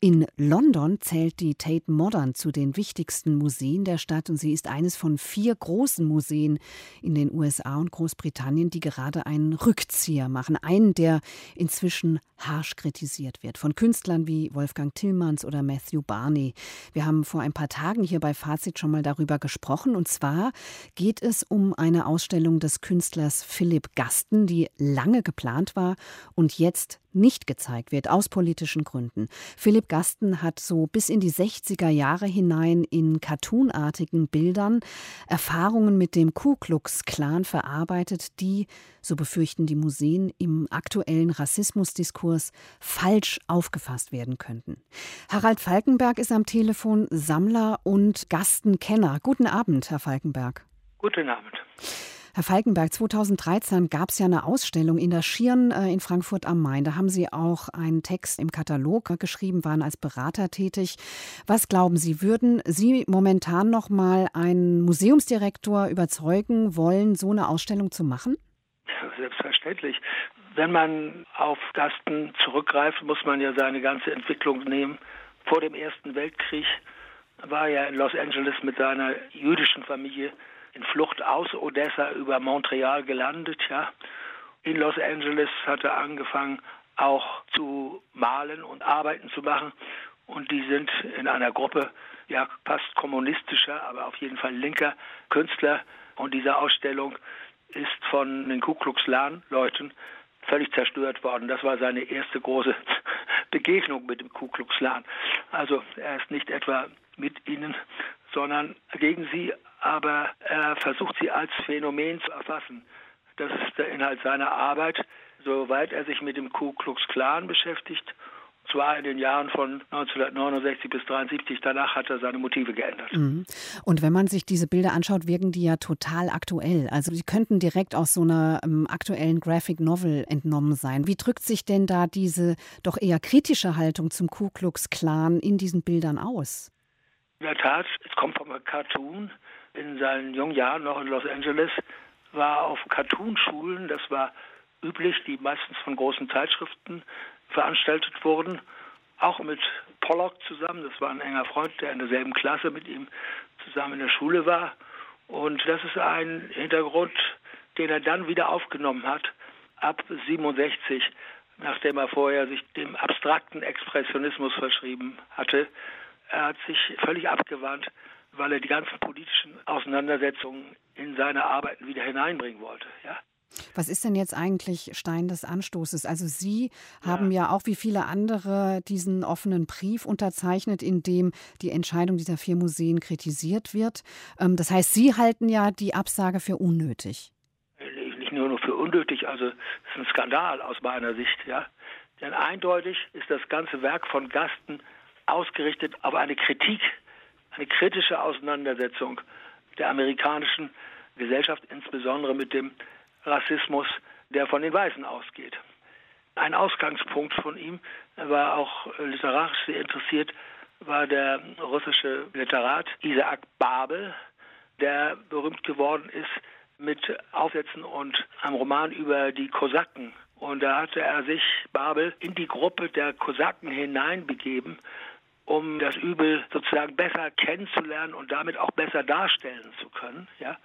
in London zählt die Tate Modern zu den wichtigsten Museen der Stadt und sie ist eines von vier großen Museen in den USA und Großbritannien, die gerade einen Rückzieher machen. Einen, der inzwischen harsch kritisiert wird von Künstlern wie Wolfgang Tillmanns oder Matthew Barney. Wir haben vor ein paar Tagen hier bei Fazit schon mal darüber gesprochen und zwar geht es um eine Ausstellung des Künstlers Philipp Gasten, die lange geplant war und jetzt nicht gezeigt wird, aus politischen Gründen. Philipp Gasten hat so bis in die 60er Jahre hinein in cartoonartigen Bildern Erfahrungen mit dem Ku Klux Klan verarbeitet, die, so befürchten die Museen, im aktuellen Rassismusdiskurs falsch aufgefasst werden könnten. Harald Falkenberg ist am Telefon Sammler und Gastenkenner. Guten Abend, Herr Falkenberg. Guten Abend. Herr Falkenberg, 2013 gab es ja eine Ausstellung in der Schirn äh, in Frankfurt am Main. Da haben Sie auch einen Text im Katalog geschrieben, waren als Berater tätig. Was glauben Sie, würden Sie momentan noch mal einen Museumsdirektor überzeugen wollen, so eine Ausstellung zu machen? Selbstverständlich. Wenn man auf Gasten zurückgreift, muss man ja seine ganze Entwicklung nehmen. Vor dem Ersten Weltkrieg war er in Los Angeles mit seiner jüdischen Familie in Flucht aus Odessa über Montreal gelandet, ja. In Los Angeles hat er angefangen, auch zu malen und Arbeiten zu machen. Und die sind in einer Gruppe, ja, fast kommunistischer, aber auf jeden Fall linker Künstler. Und diese Ausstellung ist von den Ku Klux Klan Leuten völlig zerstört worden. Das war seine erste große Begegnung mit dem Ku Klux Klan. Also er ist nicht etwa mit ihnen, sondern gegen sie aber er versucht sie als Phänomen zu erfassen. Das ist der Inhalt seiner Arbeit, soweit er sich mit dem Ku Klux Klan beschäftigt. Zwar in den Jahren von 1969 bis 1973, danach hat er seine Motive geändert. Mhm. Und wenn man sich diese Bilder anschaut, wirken die ja total aktuell. Also sie könnten direkt aus so einer ähm, aktuellen Graphic Novel entnommen sein. Wie drückt sich denn da diese doch eher kritische Haltung zum Ku Klux Klan in diesen Bildern aus? In der Tat, es kommt vom Cartoon in seinen jungen Jahren noch in Los Angeles, war auf Cartoonschulen, das war üblich, die meistens von großen Zeitschriften veranstaltet wurden, auch mit Pollock zusammen, das war ein enger Freund, der in derselben Klasse mit ihm zusammen in der Schule war. Und das ist ein Hintergrund, den er dann wieder aufgenommen hat, ab 67, nachdem er vorher sich dem abstrakten Expressionismus verschrieben hatte. Er hat sich völlig abgewandt weil er die ganzen politischen Auseinandersetzungen in seine Arbeiten wieder hineinbringen wollte. Ja? Was ist denn jetzt eigentlich Stein des Anstoßes? Also Sie haben ja. ja auch wie viele andere diesen offenen Brief unterzeichnet, in dem die Entscheidung dieser vier Museen kritisiert wird. Ähm, das heißt, Sie halten ja die Absage für unnötig. Nicht nur, nur für unnötig, also es ist ein Skandal aus meiner Sicht, ja. Denn eindeutig ist das ganze Werk von Gasten ausgerichtet auf eine Kritik eine kritische Auseinandersetzung der amerikanischen Gesellschaft, insbesondere mit dem Rassismus, der von den Weißen ausgeht. Ein Ausgangspunkt von ihm, war auch literarisch sehr interessiert, war der russische Literat Isaac Babel, der berühmt geworden ist mit Aufsätzen und einem Roman über die Kosaken. Und da hatte er sich, Babel, in die Gruppe der Kosaken hineinbegeben um das Übel sozusagen besser kennenzulernen und damit auch besser darstellen zu können. Ja?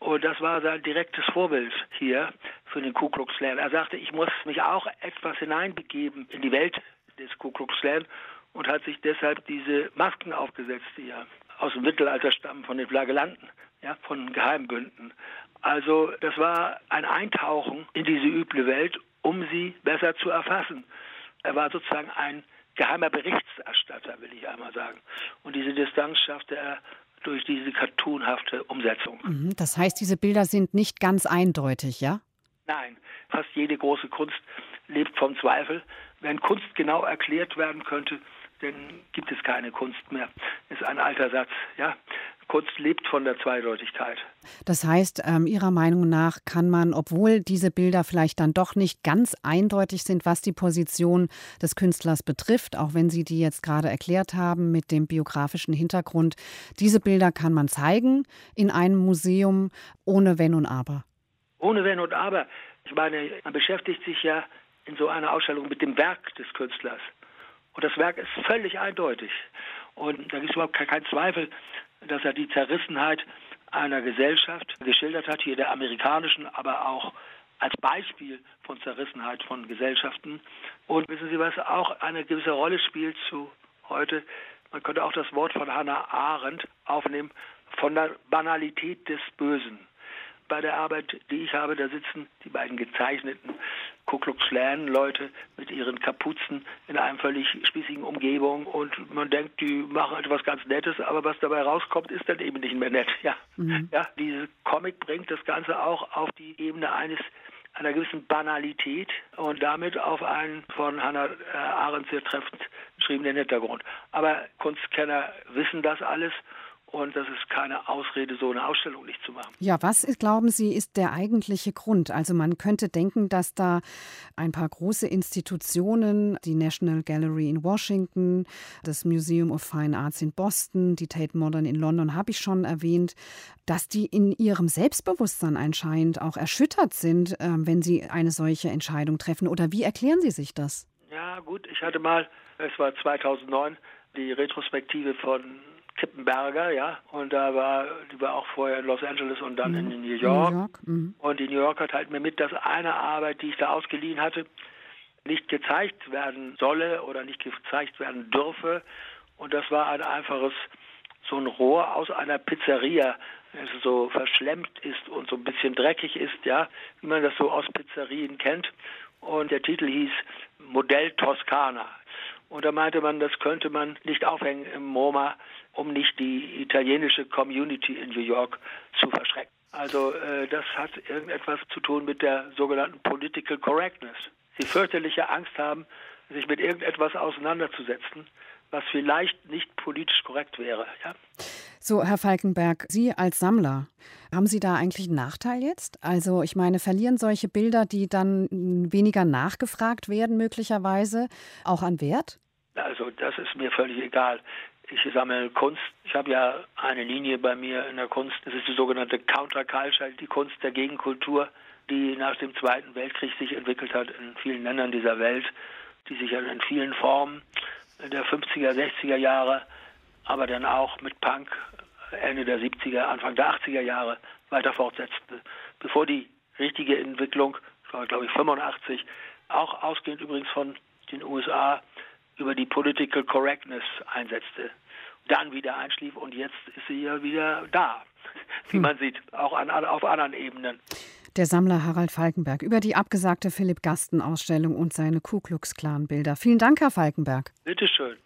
Und das war sein direktes Vorbild hier für den Ku Klux Klan. Er sagte, ich muss mich auch etwas hineinbegeben in die Welt des Ku Klux Klan und hat sich deshalb diese Masken aufgesetzt, die ja aus dem Mittelalter stammen, von den Flagellanten, ja, von Geheimbünden. Also das war ein Eintauchen in diese üble Welt, um sie besser zu erfassen. Er war sozusagen ein geheimer Berichterstatter, will ich einmal sagen. Und diese Distanz schaffte er durch diese cartoonhafte Umsetzung. Mhm, das heißt, diese Bilder sind nicht ganz eindeutig, ja? Nein, fast jede große Kunst lebt vom Zweifel. Wenn Kunst genau erklärt werden könnte, dann gibt es keine Kunst mehr. Ist ein alter Satz, ja. Kunst lebt von der Zweideutigkeit. Das heißt, ähm, Ihrer Meinung nach kann man, obwohl diese Bilder vielleicht dann doch nicht ganz eindeutig sind, was die Position des Künstlers betrifft, auch wenn Sie die jetzt gerade erklärt haben mit dem biografischen Hintergrund, diese Bilder kann man zeigen in einem Museum ohne Wenn und Aber. Ohne Wenn und Aber. Ich meine, man beschäftigt sich ja in so einer Ausstellung mit dem Werk des Künstlers. Und das Werk ist völlig eindeutig. Und da gibt es überhaupt keinen Zweifel, dass er die Zerrissenheit einer Gesellschaft geschildert hat, hier der amerikanischen, aber auch als Beispiel von Zerrissenheit von Gesellschaften. Und wissen Sie, was auch eine gewisse Rolle spielt zu heute? Man könnte auch das Wort von Hannah Arendt aufnehmen, von der Banalität des Bösen. Bei der Arbeit, die ich habe, da sitzen die beiden gezeichneten Ku Klux Klan Leute mit ihren Kapuzen in einer völlig spießigen Umgebung und man denkt, die machen etwas ganz Nettes, aber was dabei rauskommt, ist dann eben nicht mehr nett. Ja, mhm. ja diese Comic bringt das Ganze auch auf die Ebene eines einer gewissen Banalität und damit auf einen von Hannah äh, Arendt sehr treffend beschriebenen Hintergrund. Aber Kunstkenner wissen das alles und das ist keine Ausrede, so eine Ausstellung nicht zu machen. Ja, was ist, glauben Sie, ist der eigentliche Grund? Also man könnte denken, dass da ein paar große Institutionen, die National Gallery in Washington, das Museum of Fine Arts in Boston, die Tate Modern in London, habe ich schon erwähnt, dass die in ihrem Selbstbewusstsein anscheinend auch erschüttert sind, ähm, wenn sie eine solche Entscheidung treffen. Oder wie erklären Sie sich das? Ja, gut, ich hatte mal, es war 2009, die Retrospektive von Kippenberger, ja, und da war, die war auch vorher in Los Angeles und dann mhm. in New York. New York. Mhm. Und die New Yorker teilt mir mit, dass eine Arbeit, die ich da ausgeliehen hatte, nicht gezeigt werden solle oder nicht gezeigt werden dürfe. Und das war ein einfaches, so ein Rohr aus einer Pizzeria, das so verschlemmt ist und so ein bisschen dreckig ist, ja, wie man das so aus Pizzerien kennt. Und der Titel hieß Modell Toskana. Und da meinte man, das könnte man nicht aufhängen im MoMA, um nicht die italienische Community in New York zu verschrecken. Also äh, das hat irgendetwas zu tun mit der sogenannten Political Correctness. Sie fürchterliche Angst haben, sich mit irgendetwas auseinanderzusetzen, was vielleicht nicht politisch korrekt wäre. Ja? So, Herr Falkenberg, Sie als Sammler, haben Sie da eigentlich einen Nachteil jetzt? Also ich meine, verlieren solche Bilder, die dann weniger nachgefragt werden, möglicherweise auch an Wert? Also das ist mir völlig egal. Ich sammle Kunst. Ich habe ja eine Linie bei mir in der Kunst. Das ist die sogenannte Counterculture, die Kunst der Gegenkultur, die nach dem Zweiten Weltkrieg sich entwickelt hat in vielen Ländern dieser Welt, die sich in vielen Formen der 50er, 60er Jahre, aber dann auch mit Punk Ende der 70er, Anfang der 80er Jahre weiter fortsetzte. Bevor die richtige Entwicklung, das war glaube ich 85, auch ausgehend übrigens von den USA, über die Political Correctness einsetzte, dann wieder einschlief und jetzt ist sie ja wieder da, wie hm. man sieht, auch an, auf anderen Ebenen. Der Sammler Harald Falkenberg über die abgesagte Philipp Gasten Ausstellung und seine Ku Klux Klan Bilder. Vielen Dank, Herr Falkenberg. Bitteschön.